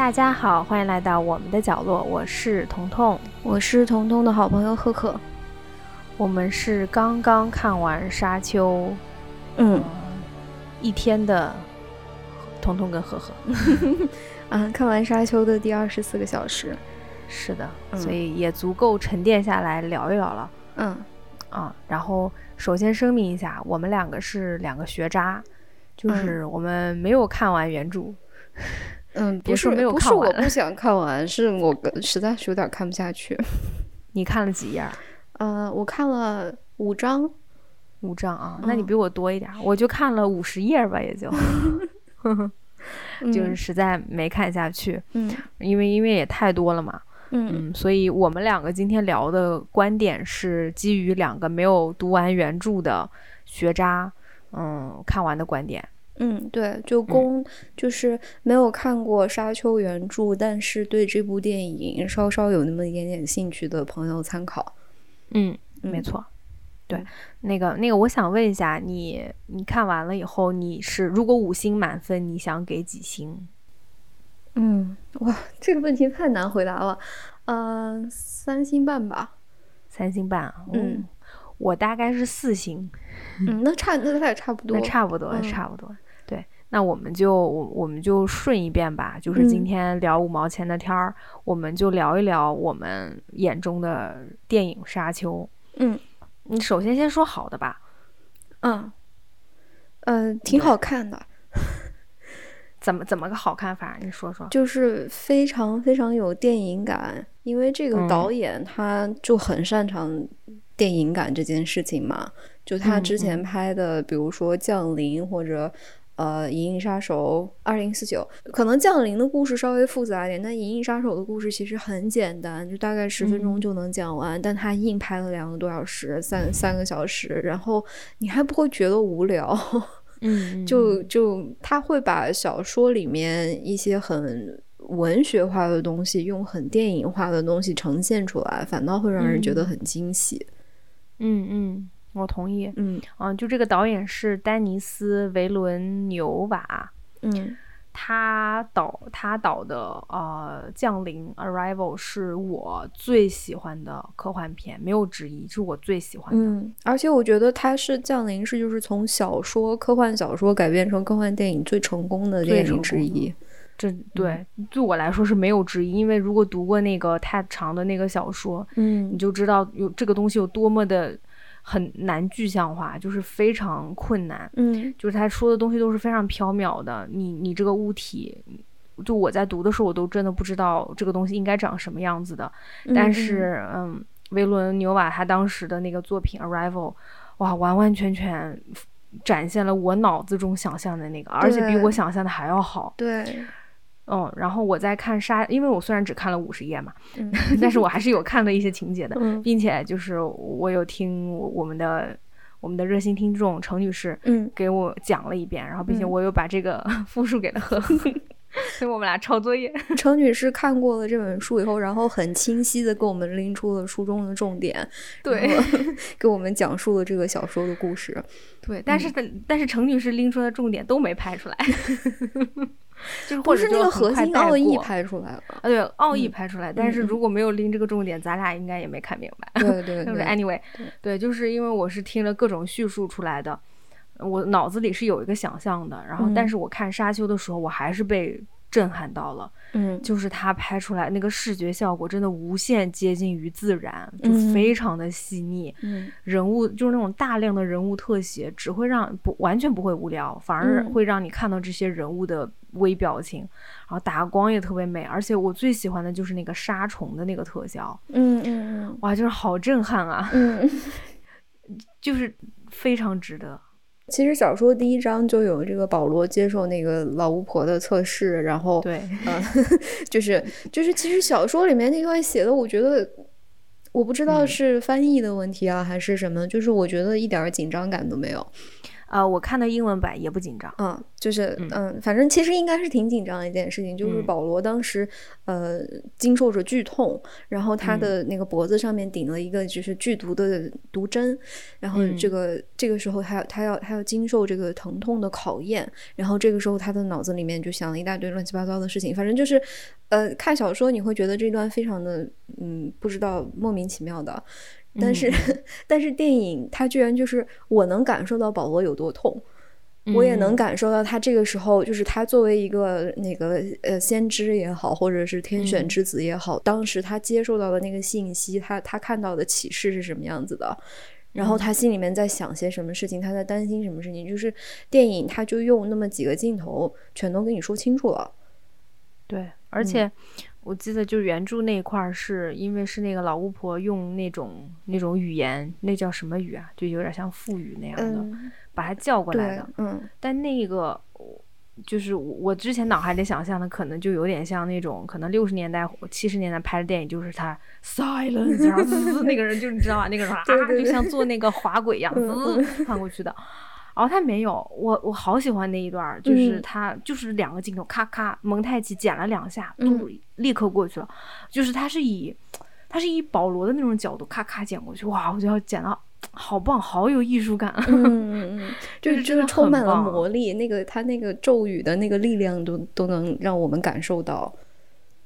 大家好，欢迎来到我们的角落，我是彤彤，我是彤彤的好朋友赫赫。我们是刚刚看完《沙丘》，嗯，一天的彤彤跟赫赫，啊，看完《沙丘》的第二十四个小时，是的，所以也足够沉淀下来聊一聊了。嗯，啊，然后首先声明一下，我们两个是两个学渣，就是我们没有看完原著。嗯，别说没有看完，不是我不 想看完，是我实在是有点看不下去。你看了几页？呃，我看了五章，五章啊，那你比我多一点，我就看了五十页吧，也就，就是实在没看下去，嗯，因为因为也太多了嘛，嗯，所以我们两个今天聊的观点是基于两个没有读完原著的学渣，嗯，看完的观点，嗯，对，就供就是没有看过《沙丘》原著，但是对这部电影稍稍有那么一点点兴趣的朋友参考。嗯，没错，对，那个那个，我想问一下你，你看完了以后，你是如果五星满分，你想给几星？嗯，哇，这个问题太难回答了，呃，三星半吧，三星半啊，嗯，我大概是四星，嗯，那差那也 差不多，那差不多，差不多，对，那我们就我我们就顺一遍吧，就是今天聊五毛钱的天儿，我们就聊一聊我们眼中的电影《沙丘》。嗯，你首先先说好的吧，嗯，呃，挺好看的。怎么怎么个好看法？你说说。就是非常非常有电影感，因为这个导演他就很擅长电影感这件事情嘛。就他之前拍的，比如说《降临》或者呃《银翼杀手二零四九》，可能《降临》的故事稍微复杂一点，但《银翼杀手》的故事其实很简单，就大概十分钟就能讲完。但他硬拍了两个多小时，三三个小时，然后你还不会觉得无聊。嗯，就就他会把小说里面一些很文学化的东西，用很电影化的东西呈现出来，反倒会让人觉得很惊喜。嗯嗯，我同意。嗯啊，就这个导演是丹尼斯·维伦纽瓦。嗯。他导他导的呃《降临》Arrival 是我最喜欢的科幻片，没有之一，是我最喜欢的。嗯，而且我觉得它是《降临》是就是从小说科幻小说改编成科幻电影最成功的电影之一。这对对我来说是没有之一，因为如果读过那个太长的那个小说，嗯，你就知道有这个东西有多么的。很难具象化，就是非常困难。嗯，就是他说的东西都是非常缥缈的。你你这个物体，就我在读的时候，我都真的不知道这个东西应该长什么样子的。但是，嗯，维伦纽瓦他当时的那个作品《Arrival》，哇，完完全全展现了我脑子中想象的那个，而且比我想象的还要好。对。嗯，然后我在看沙，因为我虽然只看了五十页嘛，但是我还是有看了一些情节的，并且就是我有听我们的我们的热心听众程女士，嗯，给我讲了一遍，然后并且我又把这个 复述给了呵呵，所以我们俩抄作业。程女士看过了这本书以后，然后很清晰的给我们拎出了书中的重点，对，给我们讲述了这个小说的故事。对，但是但是程女士拎出的重点都没拍出来。就是或者那个核心奥义拍出来了啊，对，奥义拍出来，但是如果没有拎这个重点，咱俩应该也没看明白。对对 对，anyway，对，就是因为我是听了各种叙述出来的，我脑子里是有一个想象的，然后但是我看沙丘的时候，我还是被。震撼到了，嗯，就是他拍出来那个视觉效果真的无限接近于自然，就非常的细腻，嗯，人物就是那种大量的人物特写，只会让不完全不会无聊，反而会让你看到这些人物的微表情，然后打光也特别美，而且我最喜欢的就是那个杀虫的那个特效，嗯嗯嗯，哇，就是好震撼啊，嗯，就是非常值得。其实小说第一章就有这个保罗接受那个老巫婆的测试，然后对，嗯，就是就是，其实小说里面那段写的，我觉得我不知道是翻译的问题啊，还是什么，就是我觉得一点紧张感都没有。呃，我看的英文版也不紧张。嗯，就是嗯，反正其实应该是挺紧张的一件事情，就是保罗当时呃经受着剧痛，然后他的那个脖子上面顶了一个就是剧毒的毒针，然后这个这个时候他他要他要经受这个疼痛的考验，然后这个时候他的脑子里面就想了一大堆乱七八糟的事情，反正就是呃看小说你会觉得这段非常的嗯不知道莫名其妙的。但是，但是电影它居然就是我能感受到保罗有多痛，我也能感受到他这个时候就是他作为一个那个呃先知也好，或者是天选之子也好，当时他接受到的那个信息，他他看到的启示是什么样子的，然后他心里面在想些什么事情，他在担心什么事情，就是电影他就用那么几个镜头全都跟你说清楚了，对，而且。我记得就原著那一块儿，是因为是那个老巫婆用那种那种语言，那叫什么语啊？就有点像腹语那样的，把他叫过来的。嗯，但那个就是我之前脑海里想象的，可能就有点像那种可能六十年代、七十年代拍的电影，就是他 silence，然后滋，那个人就你知道吧？那个人 啊，就像坐那个滑轨一样滋窜过去的。然后他没有，我我好喜欢那一段，就是他就是两个镜头，咔咔蒙太奇剪了两下，嘟，立刻过去了。就是他是以他是以保罗的那种角度，咔咔剪过去，哇，我觉得剪的好棒，好有艺术感。嗯嗯 嗯，就是真的充满了魔力，那个他那个咒语的那个力量都都能让我们感受到。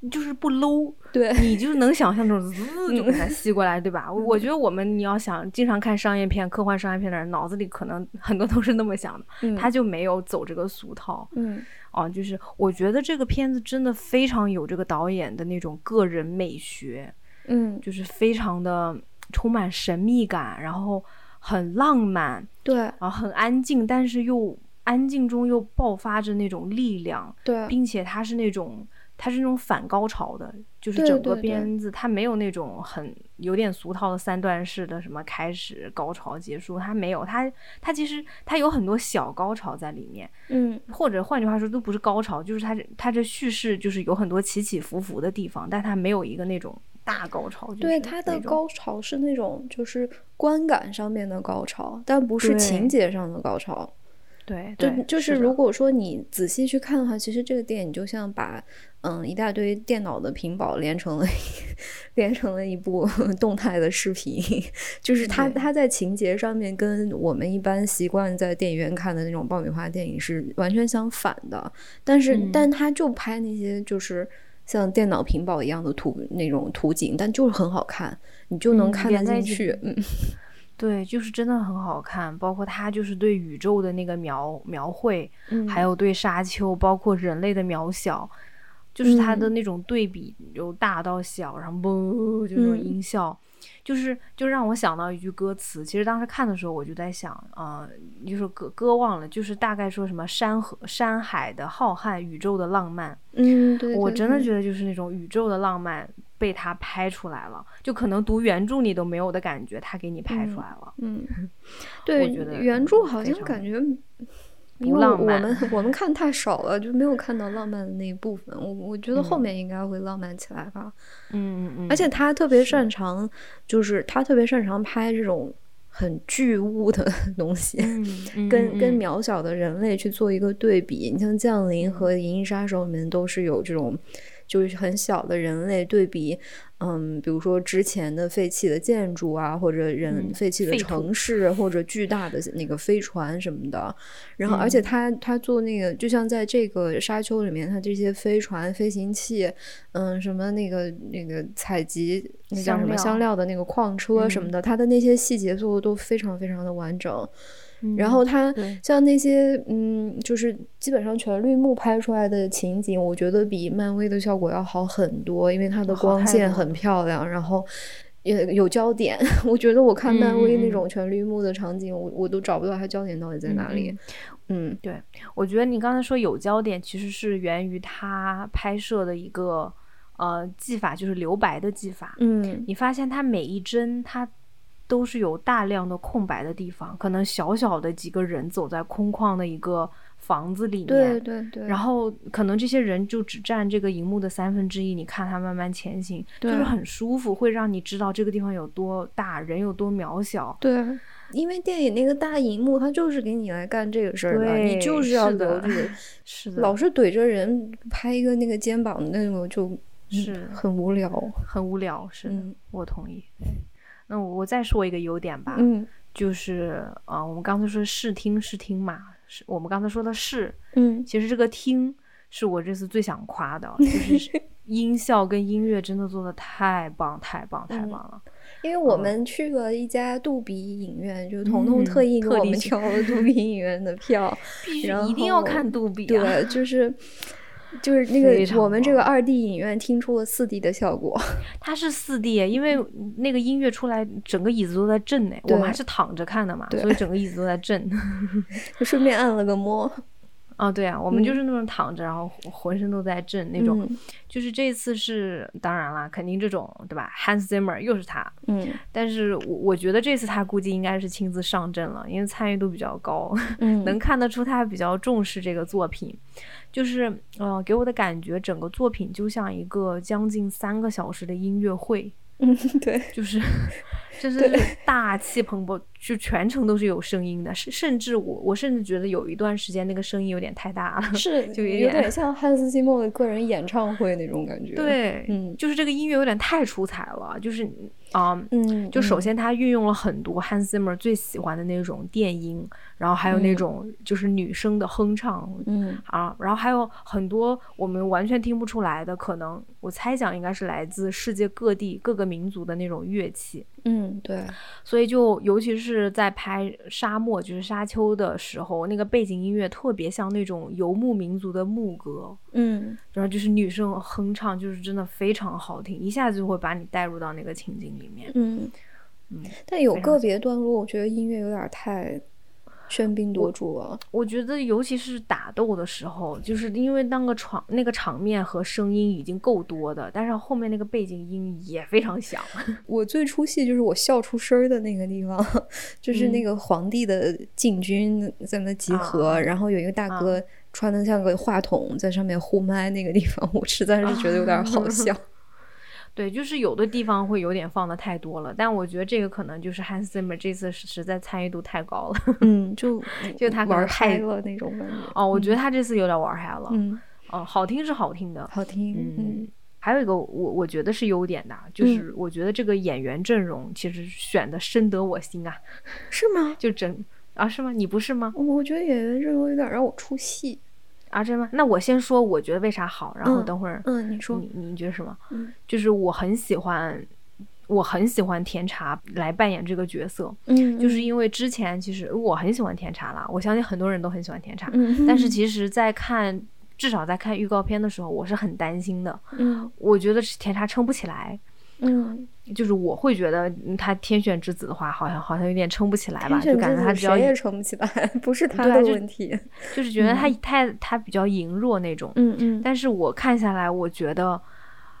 就是不 low，对你就是能想象那种滋 就给它吸过来，对吧？我觉得我们你要想经常看商业片、科幻商业片的人，脑子里可能很多都是那么想的，他就没有走这个俗套。嗯，哦，就是我觉得这个片子真的非常有这个导演的那种个人美学，嗯，就是非常的充满神秘感，然后很浪漫，对，然后很安静，但是又安静中又爆发着那种力量，对，并且它是那种。它是那种反高潮的，就是整个片子它没有那种很有点俗套的三段式的什么开始高潮结束，它没有，它它其实它有很多小高潮在里面，嗯，或者换句话说都不是高潮，就是它它这叙事就是有很多起起伏伏的地方，但它没有一个那种大高潮。对，它的高潮是那种就是观感上面的高潮，但不是情节上的高潮。对，就就是如果说你仔细去看的话，其实这个电影就像把嗯一大堆电脑的屏保连成了 连成了一部 动态的视频，就是它它在情节上面跟我们一般习惯在电影院看的那种爆米花电影是完全相反的，但是但他就拍那些就是像电脑屏保一样的图那种图景，但就是很好看，你就能看得进去，嗯。对，就是真的很好看，包括他就是对宇宙的那个描描绘，还有对沙丘，包括人类的渺小，就是他的那种对比，由大到小，然后嘣，就那种音效，就是就让我想到一句歌词。其实当时看的时候，我就在想，呃，就是歌歌忘了，就是大概说什么山河山海的浩瀚，宇宙的浪漫。嗯，对，我真的觉得就是那种宇宙的浪漫。被他拍出来了，就可能读原著你都没有的感觉，他给你拍出来了。嗯，对，原著好像感觉不浪漫。我们我们看太少了，就没有看到浪漫的那一部分。我我觉得后面应该会浪漫起来吧。嗯嗯嗯。而且他特别擅长，就是他特别擅长拍这种很巨物的 东西，跟跟渺小的人类去做一个对比。你像《降临》和《银翼杀手》里面都是有这种。就是很小的人类对比，嗯，比如说之前的废弃的建筑啊，或者人废弃的城市，或者巨大的那个飞船什么的。然后，而且他他做那个，就像在这个沙丘里面，他这些飞船、飞行器，嗯，什么那个那个采集那叫什么香料的那个矿车什么的，他的那些细节做的都非常非常的完整。然后它像那些嗯，就是基本上全绿幕拍出来的情景，我觉得比漫威的效果要好很多，因为它的光线很漂亮，然后也有焦点。我觉得我看漫威那种全绿幕的场景，我我都找不到它焦点到底在哪里。嗯，对，我觉得你刚才说有焦点，其实是源于它拍摄的一个呃技法，就是留白的技法。嗯，你发现它每一帧他。都是有大量的空白的地方，可能小小的几个人走在空旷的一个房子里面，对对对，然后可能这些人就只占这个荧幕的三分之一，你看他慢慢前行，就是很舒服，会让你知道这个地方有多大，人有多渺小。对，因为电影那个大荧幕，它就是给你来干这个事儿的，你就是要留的，是的，老是怼着人拍一个那个肩膀那种，就是很无聊，很无聊。是，我同意。那我再说一个优点吧，嗯，就是啊，我们刚才说视听视听嘛，是我们刚才说的是，嗯，其实这个听是我这次最想夸的，就是 音效跟音乐真的做的太棒太棒太棒了。因为我们去了一家杜比影院，就彤彤特意给我们挑了杜比影院的票，必须一定要看杜比，对，就是。就是那个我们这个二 D 影院听出了四 D 的效果，它是四 D，因为那个音乐出来，整个椅子都在震呢。我们还是躺着看的嘛，所以整个椅子都在震。就顺便按了个摩。啊，对啊，我们就是那种躺着，然后浑身都在震那种。就是这次是，当然了，肯定这种对吧？Hans Zimmer 又是他。嗯。但是我我觉得这次他估计应该是亲自上阵了，因为参与度比较高，能看得出他比较重视这个作品。就是，呃，给我的感觉，整个作品就像一个将近三个小时的音乐会。嗯，对，就是，就是 大气磅礴，就全程都是有声音的，甚甚至我我甚至觉得有一段时间那个声音有点太大了，是，就有点像汉斯季默的个人演唱会那种感觉。对，嗯，就是这个音乐有点太出彩了，就是。啊，嗯，就首先他运用了很多 Hans Zimmer 最喜欢的那种电音，然后还有那种就是女生的哼唱，嗯啊，然后还有很多我们完全听不出来的，可能我猜想应该是来自世界各地各个民族的那种乐器，嗯，对，所以就尤其是在拍沙漠就是沙丘的时候，那个背景音乐特别像那种游牧民族的牧歌，嗯，然后就是女生哼唱，就是真的非常好听，一下子就会把你带入到那个情景里面。嗯嗯，但有个别段落，我觉得音乐有点太喧宾夺主啊。我觉得，尤其是打斗的时候，就是因为那个场那个场面和声音已经够多的，但是后面那个背景音也非常响。我最出戏就是我笑出声的那个地方，就是那个皇帝的禁军在那集合，然后有一个大哥穿的像个话筒在上面呼麦那个地方，我实在是觉得有点好笑。对，就是有的地方会有点放的太多了，但我觉得这个可能就是 Hans Zimmer 这次实在参与度太高了，嗯，就 就他玩嗨了那种感觉。哦，我觉得他这次有点玩嗨了，嗯，哦，好听是好听的，好听，嗯，还有一个我我觉得是优点的，就是我觉得这个演员阵容其实选的深得我心啊，是吗？就整啊，是吗？你不是吗？我觉得演员阵容有点让我出戏。啊，真的吗？那我先说，我觉得为啥好，然后等会儿，嗯，你说，你你觉得什么？嗯，就是我很喜欢，我很喜欢甜茶来扮演这个角色，嗯，就是因为之前其实我很喜欢甜茶啦，我相信很多人都很喜欢甜茶，嗯，但是其实，在看至少在看预告片的时候，我是很担心的，嗯，我觉得甜茶撑不起来。嗯，就是我会觉得他天选之子的话，好像好像有点撑不起来吧，就感觉他只要也撑不起来，不是他的问题，就是觉得他他他比较羸弱那种。嗯嗯。但是我看下来，我觉得，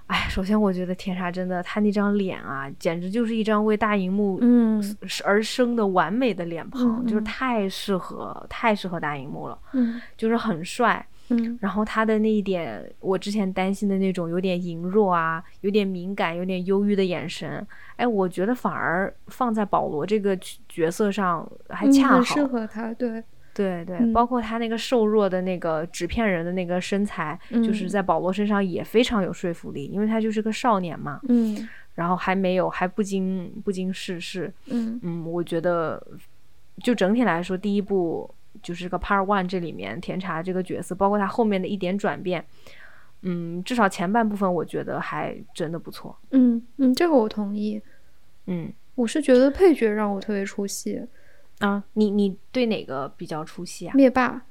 哎，首先我觉得天杀真的，他那张脸啊，简直就是一张为大荧幕嗯而生的完美的脸庞，就是太适合太适合大荧幕了。嗯，就是很帅。嗯，然后他的那一点，我之前担心的那种有点羸弱啊，有点敏感、有点忧郁的眼神，哎，我觉得反而放在保罗这个角色上还恰好，适合他。对，对对，包括他那个瘦弱的那个纸片人的那个身材，就是在保罗身上也非常有说服力，因为他就是个少年嘛。嗯，然后还没有还不经不经世事。嗯嗯，我觉得就整体来说，第一部。就是个 Part One，这里面甜茶这个角色，包括他后面的一点转变，嗯，至少前半部分我觉得还真的不错。嗯嗯，这个我同意。嗯，我是觉得配角让我特别出戏啊。你你对哪个比较出戏啊？灭霸。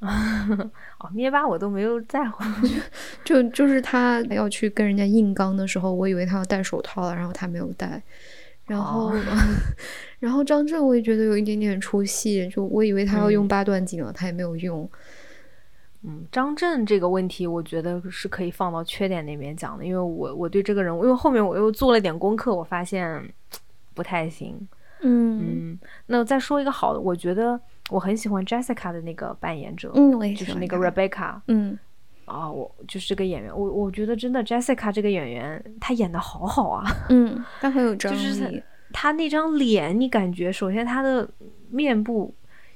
哦，灭霸我都没有在乎。就就是他要去跟人家硬刚的时候，我以为他要戴手套了，然后他没有戴。然后，然后张震我也觉得有一点点出戏，就我以为他要用八段锦了，他也没有用。嗯，张震这个问题，我觉得是可以放到缺点那边讲的，因为我我对这个人物，因为后面我又做了点功课，我发现 不太行。嗯嗯，那再说一个好的，我觉得我很喜欢 Jessica 的那个扮演者，嗯，我也就是那个 Rebecca，嗯啊，我就是这个演员，我我觉得真的 Jessica 这个演员，她演的好好啊，嗯，她很有张就是力，她那张脸，你感觉首先她的面部，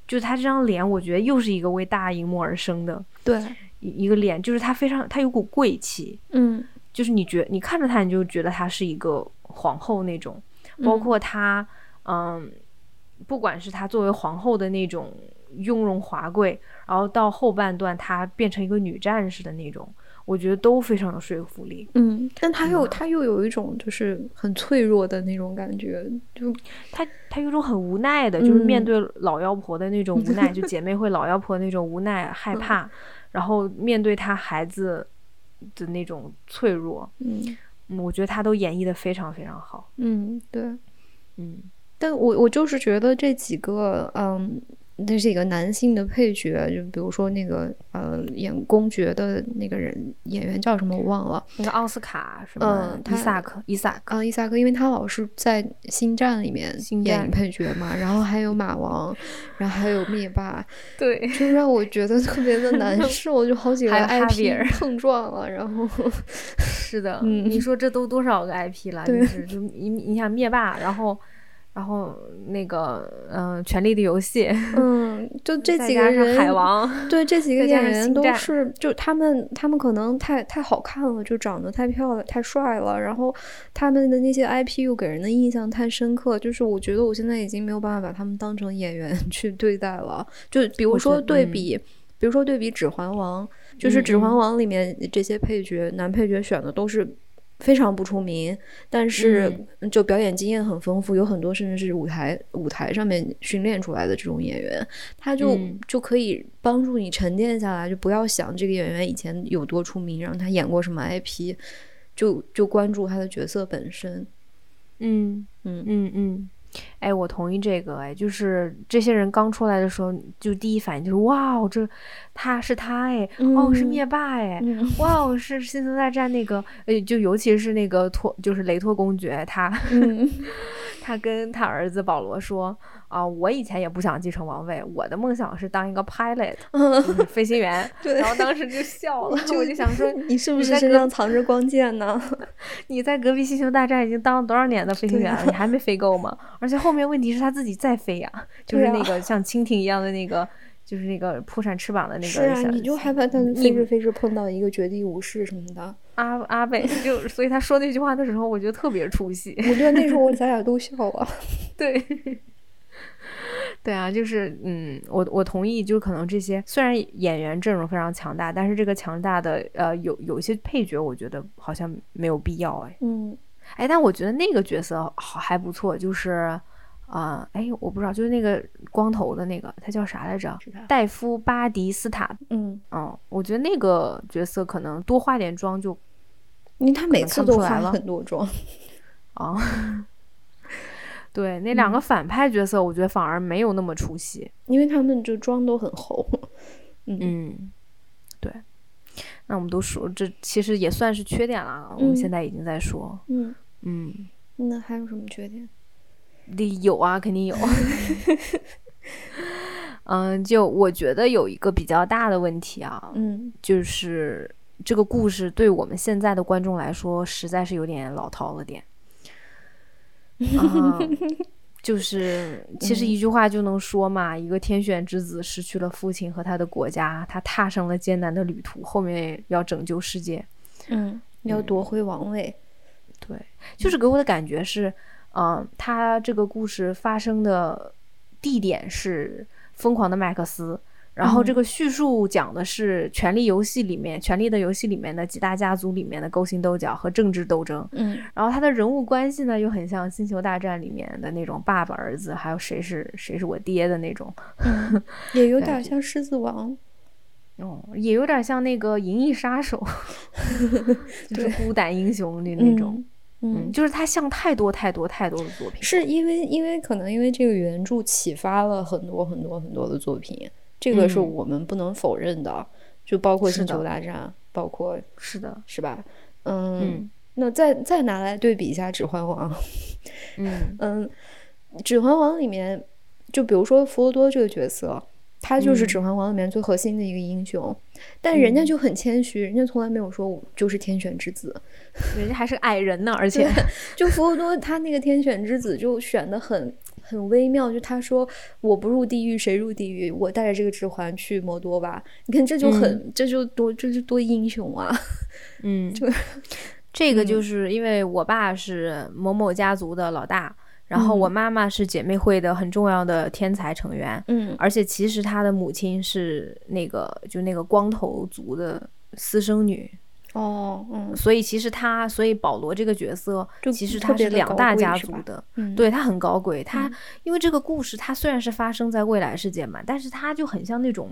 就是她这张脸，我觉得又是一个为大荧幕而生的对，一一个脸，就是她非常，她有股贵气，嗯。就是你觉你看着她，你就觉得她是一个皇后那种，包括她，嗯，不管是她作为皇后的那种雍容华贵，然后到后半段她变成一个女战士的那种，我觉得都非常有说服力。嗯，但她又他又有一种就是很脆弱的那种感觉，就她她有种很无奈的，就是面嗯对老妖婆的那种无奈，就姐妹会老妖婆那种无奈、害怕，然后面对她孩子的那种脆弱，嗯嗯我觉得她都演绎的非常非常好。嗯对。嗯但我我就是觉得这几个，嗯，那是一个男性的配角，就比如说那个呃演公爵的那个人演员叫什么我忘了，那个奥斯卡什么嗯伊萨克伊萨克，啊，伊萨克，因为他老是在《星战》里面演配角嘛，然后还有马王，然后还有灭霸，对，就让我觉得特别的难 受，就好几个 IP 碰撞了，然后是的，嗯你说这都多少个 IP 了？对就是就你你想灭霸，然后然后那个嗯、呃权力的游戏》，嗯，就 这几个人，海王，对这几 个演员都是，就他们他们可能太太好看了，就长得太漂亮、太帅了，然后他们的那些 IP 又给人的印象太深刻，就是我觉得我现在已经没有办法把他们当成演员 去对待了。就比如说对比，比如说对比《指环王》，就是《指环王》里面这些配角，男配角选的都是。非常不出名，但是就表演经验很丰富，有很多甚至是舞台舞台上面训练出来的这种演员，他就、嗯。就可以帮助你沉淀下来，就不要想这个演员以前有多出名，然后他演过什么 IP，就就关注他的角色本身。嗯嗯。嗯嗯，哎，我同意这个，哎，就是这些人刚出来的时候，就第一反应就是哇，哦，这他是他，哎，哦，是嗯灭霸，哎，嗯哇哦，是星球大战那个，哎，就尤其是那个托，就是雷托公爵，他嗯 他跟他儿子保罗说啊，我以前也不想继承王位，我的梦想是当一个 pilot，就 是飞行员。对然后当时就笑了，我就想说，你是不是身上藏着光剑呢？你在隔壁星球大战已经当了多少年的飞行员了，啊你还没飞够吗？而且后面问题是他自己在飞呀、就是那个像蜻蜓一样的那个，就是那个扑闪翅膀的那个是啊，你就害怕他飞着飞着碰到一个绝地武士什么的。阿阿贝，就所以他说那句话的时候，我觉得特别出戏。我觉得那时候我 咱俩都笑了。对，对啊，就是嗯，我我同意，就是可能这些虽然演员阵容非常强大，但是这个强大的呃有有一些配角，我觉得好像没有必要哎嗯哎，但我觉得那个角色好还不错，就是啊、哎，我不知道，就是那个光头的那个，他叫啥来着？戴夫·巴迪斯塔。嗯，嗯，我觉得那个角色可能多化点妆就因为他每次都来了很多妆。啊。对，那两个反派角色，我觉得反而没有那么出戏。因为他们就妆都很厚。嗯嗯，对。那我们都说，这其实也算是缺点了。我们嗯现在已经在说，嗯，嗯，那还有什么缺点？得有啊，肯定有。嗯，就我觉得有一个比较大的问题啊，嗯就是这个故事对我们现在的观众来说，实在是有点老套了点。啊，就是其实一句话就能说嘛，一个天选之子失去了父亲和他的国家，他踏上了艰难的旅途，后面要拯救世界。嗯，要夺回王位。对，就是给我的感觉是，嗯、他这个故事发生的地点是疯狂的麦克斯，然后这嗯个叙述讲的是《权力游戏》里面《权力的游戏》里面的几大家族里面的勾心斗角和政治斗争，嗯然后他的人物关系呢又很像《星球大战》里面的那种爸爸儿子，还有谁是谁是我爹的那种，嗯，也有点像狮子王。哦，也有点像那个《银翼杀手》，就是孤胆英雄的那种。就是他像太多太多太多的作品，是因为因为可能因为这个原著启发了很多很多很多的作品，这个是嗯。我们不能否认的，就包括星球大战，包括是的，是吧？嗯，嗯。那再再拿来对比一下指环王，嗯。嗯，指环王里面就比如说弗罗多这个角色，他就是《嗯指环王》里面最核心的一个英雄，但人家就很谦虚，人家从来没有说我就是天选之子。人家还是矮人呢，而且 就弗罗多他那个天选之子就选的很很微妙，就他说我不入地狱谁入地狱？我带着这个指环去摩多吧。你看这就很、这就多这就多英雄啊！嗯就，这个嗯就是因为我爸是某某家族的老大，然后嗯。我妈妈是姐妹会的很重要的天才成员，嗯。而且其实她的母亲是那个就那个光头族的私生女，哦嗯。所以其实他，所以保罗这个角色其实他是两大家族的，嗯。对他很高贵。他、嗯。因为这个故事，它虽然是发生在未来世界嘛，但是他就很像那种，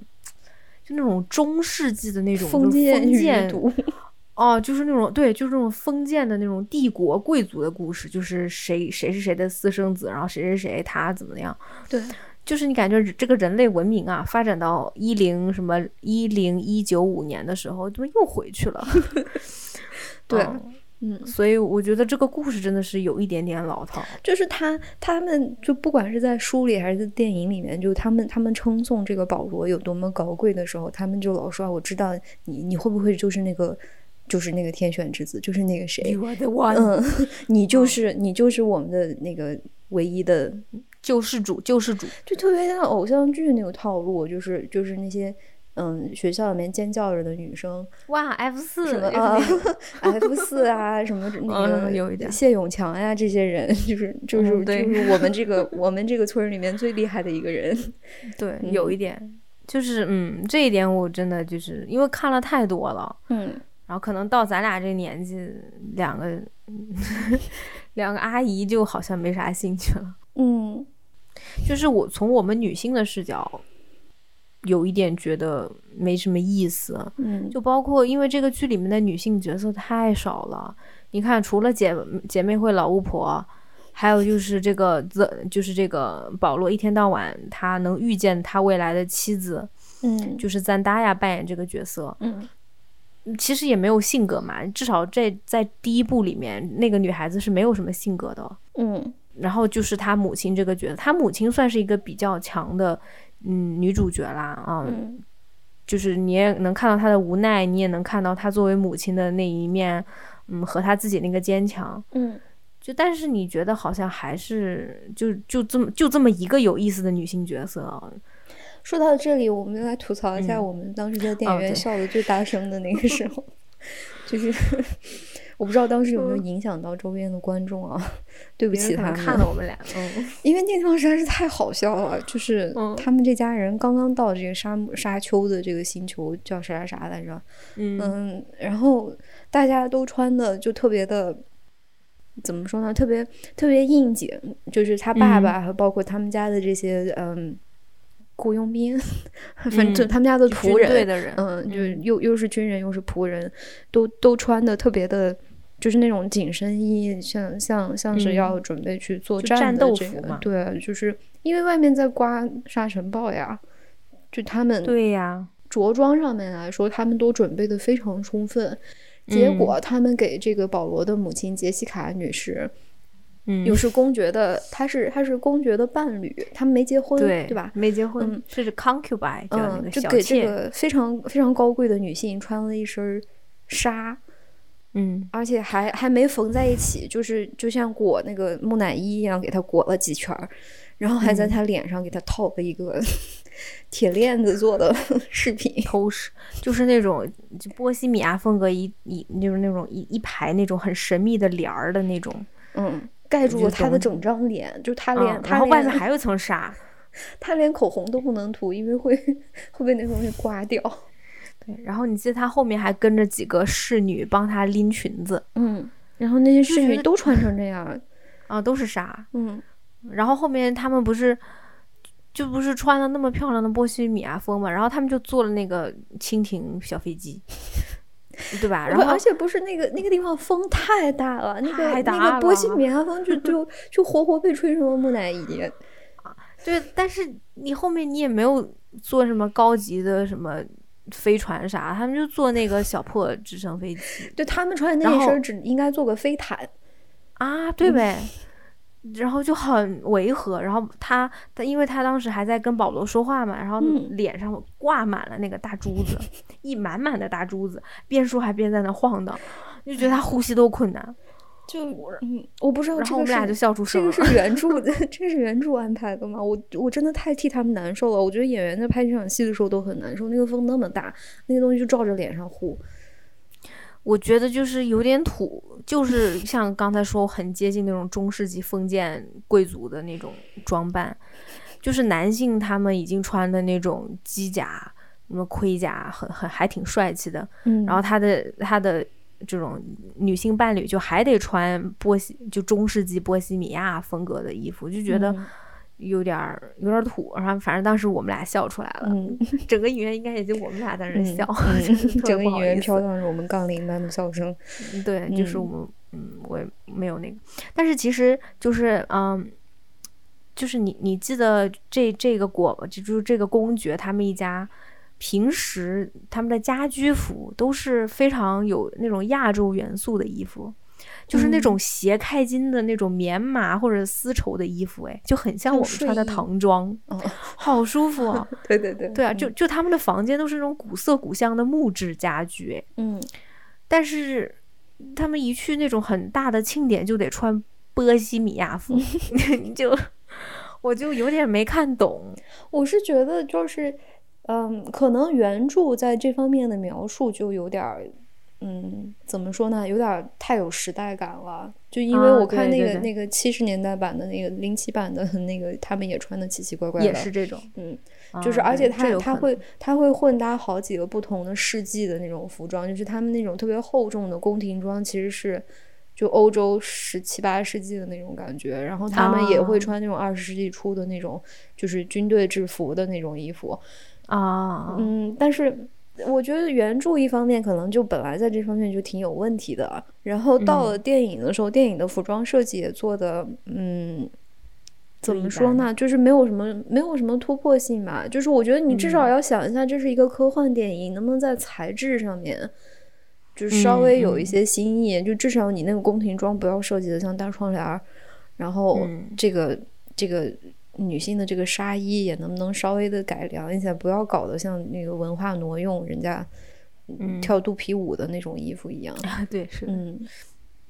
就那种中世纪的那种封建哦，就是那种对，就是那种封建的那种帝国贵族的故事，就是谁谁是谁的私生子，然后谁谁谁他怎么样，对，就是你感觉这个人类文明啊，发展到一零什么一零一九五年的时候，怎么又回去了？对嗯嗯，所以我觉得这个故事真的是有一点点老套。就是他他们就不管是在书里还是在电影里面，就他们他们称颂这个保罗有多么高贵的时候，他们就老说啊我知道你你会不会就是那个就是那个天选之子，就是那个谁 the one，、嗯，你就是你就是我们的那个唯一的，救世主，救世主。就特别像偶像剧那个套路，就是就是那些嗯学校里面尖叫着的女生，哇，F 四什么啊 F 四啊，什么 那个嗯有一点谢永强呀，这些人就是就是、就是我们这个我们这个村儿里面最厉害的一个人，对，嗯有一点，就是嗯，这一点我真的就是因为看了太多了，嗯然后可能到咱俩这年纪，两个 两个阿姨就好像没啥兴趣了。嗯。就是我从我们女性的视角，有一点觉得没什么意思。嗯，就包括因为这个剧里面的女性角色太少了，你看，除了姐姐妹会老巫婆，还有就是这个 the 就是这个保罗一天到晚他能遇见他未来的妻子，嗯。就是赞达亚扮演这个角色，嗯其实也没有性格嘛，至少这在第一部里面那个女孩子是没有什么性格的。嗯然后就是她母亲这个角色，她母亲算是一个比较强的嗯女主角啦啊，嗯就是你也能看到她的无奈，你也能看到她作为母亲的那一面，嗯，和她自己那个坚强。嗯就但是你觉得好像还是就就这么就这么一个有意思的女性角色啊，说到这里，我们就来吐槽一下嗯。我们当时在电影院笑的最大声的那个时候，就是我不知道当时有没有影响到周边的观众啊，对不起他们，看了我们俩，嗯。因为那地方实在是太好笑了，就是嗯。他们这家人刚刚到这个沙漠沙丘的这个星球，叫啥啥啥来着？嗯。嗯，然后大家都穿的就特别的，怎么说呢？特别特别应景，就是他爸嗯。爸，还有包括他们家的这些嗯雇佣兵，反正他们家的仆人，队的人，嗯，就又又是军人又是仆人，都都穿的特别的。就是那种紧身衣，像像像是嗯要准备去作战的这个，对，就是因为外面在刮沙尘暴呀，就他们对呀，着装上面来说，他们都准备的非常充分。结嗯果他们给这个保罗的母亲杰西卡女士，嗯，又是公爵的，她是她是公爵的伴侣，他们没结婚，对对吧？没结婚嗯，是 concubine 叫那嗯，就给这，个非常非常高贵的女性穿了一身纱，嗯而且还还没缝在一起，就是就像裹那个木乃伊一样，给她裹了几圈儿，然后还在嗯她脸上给她套了一个 铁链子做的 饰品。头饰，就是那种就波西米亚风格一一就是那种一一排那种很神秘的帘儿的那种，嗯，盖住了她的整张脸，就她连、嗯，她然后外面还有一 层纱，她连口红都不能涂，因为会会被那东西刮掉。对，然后你记得他后面还跟着几个侍女帮他拎裙子嗯，然后那些侍女都穿成这样。啊，都是纱，嗯然后后面他们不是。就不是穿了那么漂亮的波西米亚风嘛，然后他们就坐了那个蜻蜓小飞机，对吧？然后而且不是那个那个地方风太大了，那个那个波西米亚风就就就活活被吹成了木乃伊。对，但是你后面你也没有坐什么高级的什么飞船啥，他们就坐那个小破直升飞机 对他们穿的那一身只应该做个飞毯。啊，对呗。然后就很违和。然后他他因为他当时还在跟保罗说话嘛，然后脸上挂满了那个大珠子，一满满的大珠子，边说还边在那晃荡，就觉得他呼吸都困难。就嗯，我不知道，然后我们俩就笑出声了。这个是原著的，这是原著安排的吗？我我真的太替他们难受了。我觉得演员在拍这场戏的时候都很难受，那个风那么大，那个东西就照着脸上呼。我觉得就是有点土，就是 像刚才说，很接近那种中世纪封建贵族的那种装扮，就是男性他们已经穿的那种机甲、什么盔甲，很很还挺帅气的。嗯，然后他的他的。这种女性伴侣就还得穿波西，就中世纪波西米亚风格的衣服，就觉得有点儿有点儿土。然后反正当时我们俩笑出来了，整个影院应该也就我们俩在那笑，整个影院飘荡着我们杠铃般的笑声。对，就是我们，嗯，我也没有那个，但是其实就是，嗯，就是你你记得这这个果，就就是这个公爵他们一家。平时他们的家居服都是非常有那种亚洲元素的衣服，就是那种斜开襟的那种棉麻或者丝绸的衣服，哎，就很像我们穿的唐装，好舒服啊。对对对，对啊，就就他们的房间都是那种古色古香的木质家具，嗯，但是他们一去那种很大的庆典就得穿波西米亚服，就我就有点没看懂。我是觉得就是。嗯，可能原著在这方面的描述就有点儿，嗯，怎么说呢？有点太有时代感了。就因为我看那个那个七十年代版的那个零七版的 那个，他们也穿的奇奇怪怪的，也是这种。嗯，就是而且他他会他会混搭好几个不同的世纪的那种服装，就是他们那种特别厚重的宫廷装，其实是就欧洲十七八世纪的那种感觉。然后他们也会穿那种二十世纪初的那种，就是军队制服的那种衣服。啊，嗯，但是我觉得原著一方面可能就本来在这方面就挺有问题的，然后到了电影的时候，电影的服装设计也做的，嗯，怎么说呢，就是没有什么没有什么突破性吧。就是我觉得你至少要想一下，这是一个科幻电影，能不能在材质上面就稍微有一些新意？就至少你那个宫廷装不要设计的像大窗帘，然后这个这个。女性的这个纱衣也能不能稍微的改良一下，不要搞得像那个文化挪用人家跳肚皮舞的那种衣服一样。对，是嗯。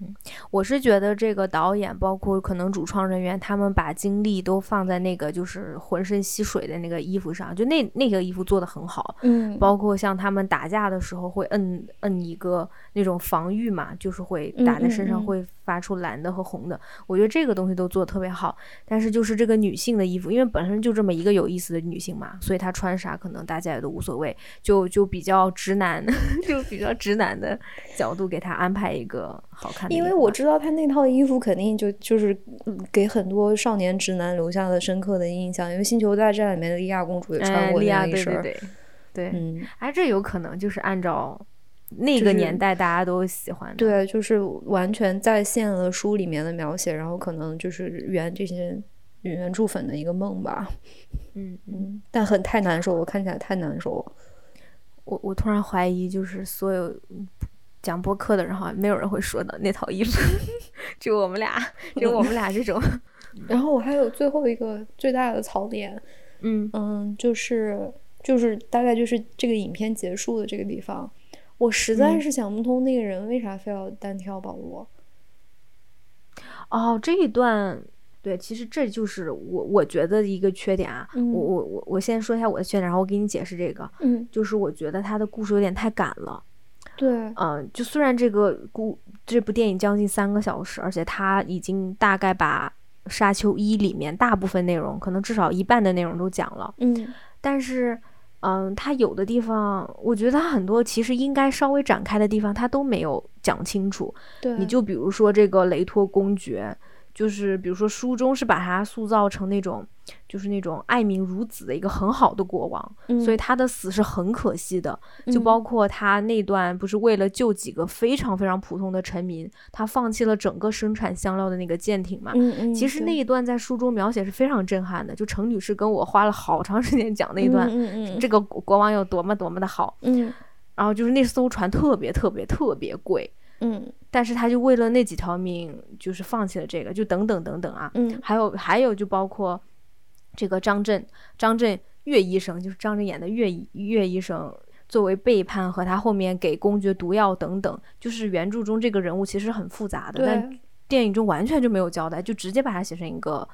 嗯，我是觉得这个导演，包括可能主创人员，他们把精力都放在那个就是浑身吸水的那个衣服上，就那那个衣服做的很好。嗯，包括像他们打架的时候会摁摁一个那种防御嘛，就是会打在身上会发出蓝的和红的。我觉得这个东西都做的特别好。但是就是这个女性的衣服，因为本身就这么一个有意思的女性嘛，所以她穿啥可能大家也都无所谓，就就比较直男，就比较直男的角度给她安排一个好看。因为我知道他那套衣服肯定就就是给很多少年直男留下了深刻的印象，因为《星球大战》里面的莉亚公主也穿过那一身。对对对，嗯，哎，这有可能就是按照那个年代大家都喜欢的。对，就是完全再现了书里面的描写，然后可能就是圆这些原著粉的一个梦吧。嗯嗯，但很太难受，我看起来太难受了。我我突然怀疑，就是所有。讲播客的人好像没有人会说的那套衣服，就我们俩，就我们俩这种。然后我还有最后一个最大的槽点，嗯嗯，就是就是大概就是这个影片结束的这个地方，我实在是想不通那个人为啥非要单挑保罗。哦，这一段对，其实这就是我我觉得一个缺点啊。我我我我先说一下我的缺点，然后我给你解释这个。嗯，就是我觉得他的故事有点太赶了。对，嗯，就虽然这个故这部电影将近三个小时，而且他已经大概把《沙丘一》里面大部分内容，可能至少一半的内容都讲了，嗯，但是，嗯，他有的地方，我觉得他很多其实应该稍微展开的地方，他都没有讲清楚。对，你就比如说这个雷托公爵。就是比如说书中是把他塑造成那种，就是那种爱民如子的一个很好的国王，所以他的死是很可惜的。就包括他那段不是为了救几个非常非常普通的臣民，他放弃了整个生产香料的那个舰艇嘛。其实那一段在书中描写是非常震撼的。就程女士跟我花了好长时间讲那一段，这个国王有多么多么的好。嗯，然后就是那艘船特别特别特别贵。嗯，但是他就为了那几条命，就是放弃了这个，就等等等等啊，嗯。还有还有就包括这个张震，张震岳医生，就是张震演的岳医岳医生。作为背叛和他后面给公爵毒药等等，就是原著中这个人物其实很复杂的，但，电影中完全就没有交代，就直接把他写成一个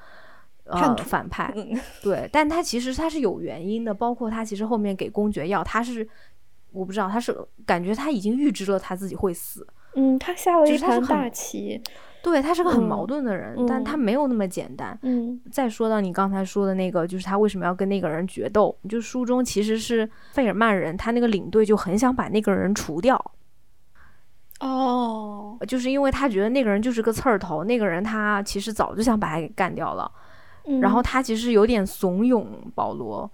呃叛徒。反派。嗯。对，但他其实他是有原因的，包括他其实后面给公爵药，他是我不知道，他是感觉他已经预知了他自己会死，嗯，他下了一盘大棋，对他是个很嗯矛盾的人，但嗯他没有那么简单。嗯再说到你刚才说的那个，就是他为什么要跟那个人决斗？就书中其实是费尔曼人，他那个领队就很想把那个人除掉，哦，就是因为他觉得那个人就是个刺儿头，那个人他其实早就想把他给干掉了。然后嗯他其实有点怂恿保罗，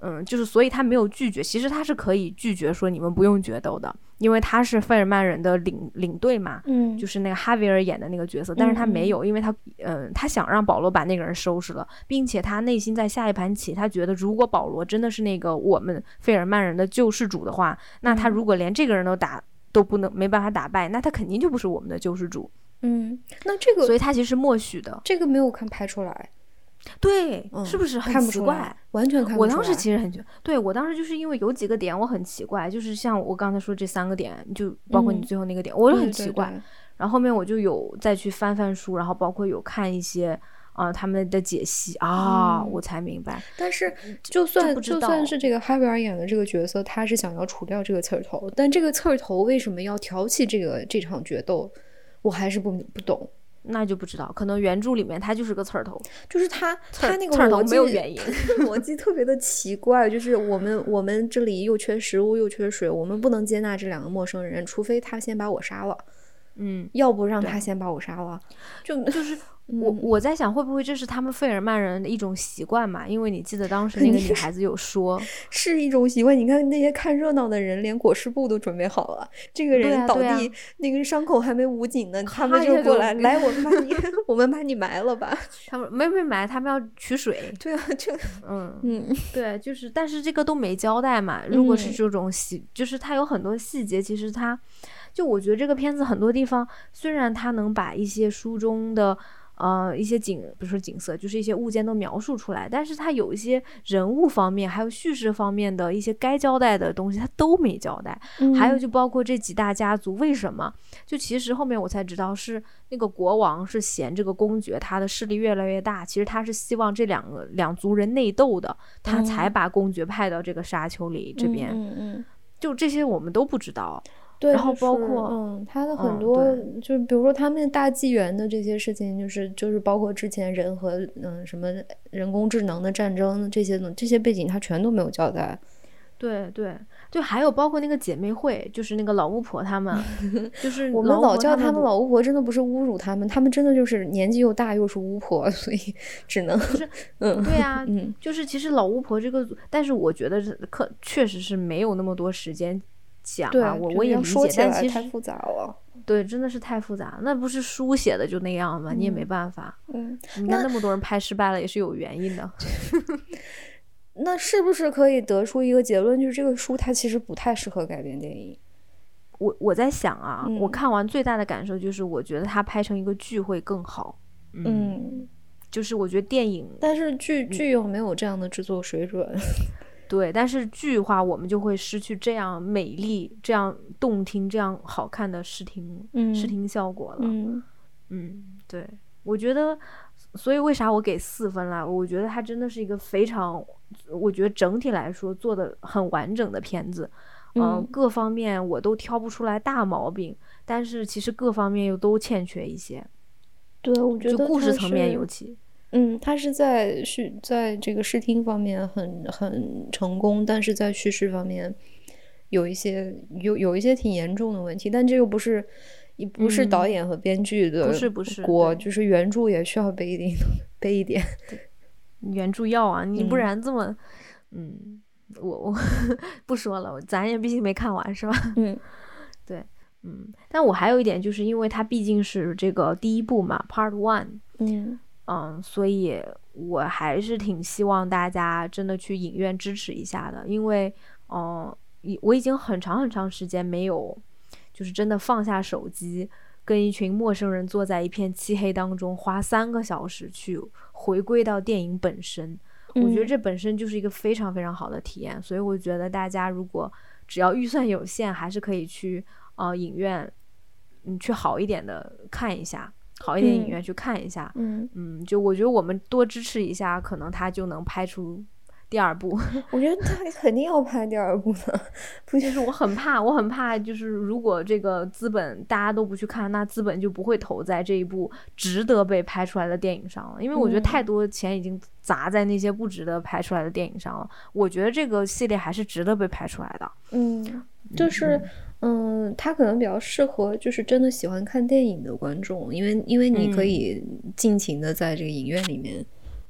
嗯，就是所以他没有拒绝。其实他是可以拒绝说你们不用决斗的，因为他是费尔曼人的领领队嘛，嗯就是那个哈维尔演的那个角色。但是他没有，因为他嗯，他想让保罗把那个人收拾了，并且他内心在下一盘棋，他觉得如果保罗真的是那个我们费尔曼人的救世主的话，那他嗯如果连这个人都打都不能没办法打败，那他肯定就不是我们的救世主。嗯，那这个所以他其实是默许的，这个没有看拍出来，对，嗯是不是很奇怪？完全看不出来。我当时其实很觉，对我当时就是因为有几个点我很奇怪，就是像我刚才说这三个点，就包括你嗯最后那个点，我就很奇怪。对然后后面我就有再去翻翻书，然后包括有看一些啊、他们的解析啊，嗯我才明白。但是，就算就算是这个哈维尔演的这个角色，他是想要除掉这个刺儿头，但这个刺儿头为什么要挑起这个这场决斗，我还是不不懂。那就不知道，可能原著里面他就是个刺儿头，就是他他那个刺儿头逻辑没有原因 逻辑特别的奇怪。就是我们我们这里又缺食物又缺水，我们不能接纳这两个陌生人，除非他先把我杀了，嗯，要不让他先把我杀了。就 就是我嗯我在想会不会这是他们费尔曼人的一种习惯嘛？因为你记得当时那个女孩子有说，是一种习惯。你看那些看热闹的人，连裹尸布都准备好了。这个人倒啊啊地，那个伤口还没捂紧呢，他们就就过来，来，我们把你，我们把你埋了吧。他们没没埋，他们要取水，对啊，就 嗯。嗯对，就是，但是这个都没交代嘛。如果是嗯这种细，就是它有很多细节，其实它，就我觉得这个片子很多地方，虽然它能把一些书中的呃一些景，不是说景色，就是一些物件都描述出来，但是它有一些人物方面，还有叙事方面的一些该交代的东西，它都没交代。还有嗯就包括这几大家族，为什么？就其实后面我才知道，是那个国王是嫌这个公爵他的势力越来越大，其实他是希望这两个两族人内斗的，他才嗯把公爵派到这个沙丘里这边。嗯嗯。就这些我们都不知道。对，然后包括嗯，他的很嗯多、对就是比如说他们大纪元的这些事情，就是就是包括之前人和嗯什么人工智能的战争这些东这些背景，他全都没有交代。对对就，还有包括那个姐妹会，就是那个老巫婆他们，就是我们老叫他们老巫婆，真的不是侮辱他们，他们真的就是年纪又大又是巫婆，所以只能 嗯对啊，嗯就是其实老巫婆这个组，但是我觉得这课确实是没有那么多时间讲对啊，我我也理解，说起来但其实太复杂了。对，真的是太复杂。那不是书写的就那样吗？你也没嗯办法。嗯，你看那么多人拍失败了，也是有原因的。那是不是可以得出一个结论，就是这个书它其实不太适合改编电影？我我在想啊，我嗯看完最大的感受就是，我觉得它拍成一个剧会更好。嗯，嗯，就是我觉得电影但是剧剧又没有这样的制作水准。对，但是剧的话，我们就会失去这样美丽、这样动听、这样好看的视听、嗯视听效果了。嗯嗯，对，我觉得，所以为啥我给四分啦？我觉得它真的是一个非常，我觉得整体来说做的很完整的片子，嗯、嗯各方面我都挑不出来大毛病，但是其实各方面又都欠缺一些，对，我觉就得就故事层面尤其，嗯，他是在叙在这个视听方面很很成功，但是在叙事方面有一些有有一些挺严重的问题，但这又不是也不是导嗯。演和编剧的不是不是锅，就是原著也需要背一点 背一点。原著要啊，你不嗯。然这么，嗯，我我 不说了，咱也毕竟没看完是吧？嗯。嗯，但我还有一点，就是因为它毕竟是这个第一部嘛，Part One，嗯嗯，所以我还是挺希望大家真的去影院支持一下的，因为，嗯、已我已经很长很长时间没有，就是真的放下手机，跟一群陌生人坐在一片漆黑当中，花三个小时去回归到电影本身。我觉得这本身就是一个非常非常好的体验。所以我觉得大家如果只要预算有限，还是可以去呃影院，嗯，去好一点的看一下。好一点影院去看一下，嗯嗯，就我觉得我们多支持一下，可能他就能拍出第二部。我觉得他肯定要拍第二部的，不就是我很怕，我很怕，就是如果这个资本大家都不去看，那资本就不会投在这一部值得被拍出来的电影上了。因为我觉得太多钱已经砸在那些不值得拍出来的电影上了。我觉得这个系列还是值得被拍出来的。嗯，就是。嗯，它可能比较适合就是真的喜欢看电影的观众，因为因为你可以尽情的在这个影院里面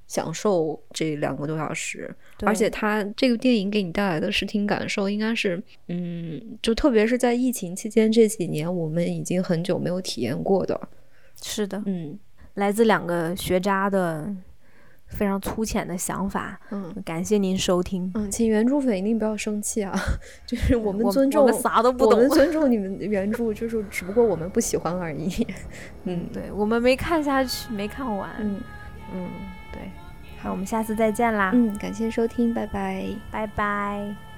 享受这两个多小时，而且它这个电影给你带来的视听感受应该是，嗯，就特别是在疫情期间这几年，我们已经很久没有体验过的。是的，嗯，来自两个学渣的。非常粗浅的想法，嗯，感谢您收听，嗯，请原著粉一定不要生气啊，就是我们尊重，我们啥都不懂，我们尊重你们原著，就是只不过我们不喜欢而已，嗯，对，我们没看下去，没看完，嗯。嗯，对，好，我们下次再见啦，嗯，感谢收听，拜拜，拜拜。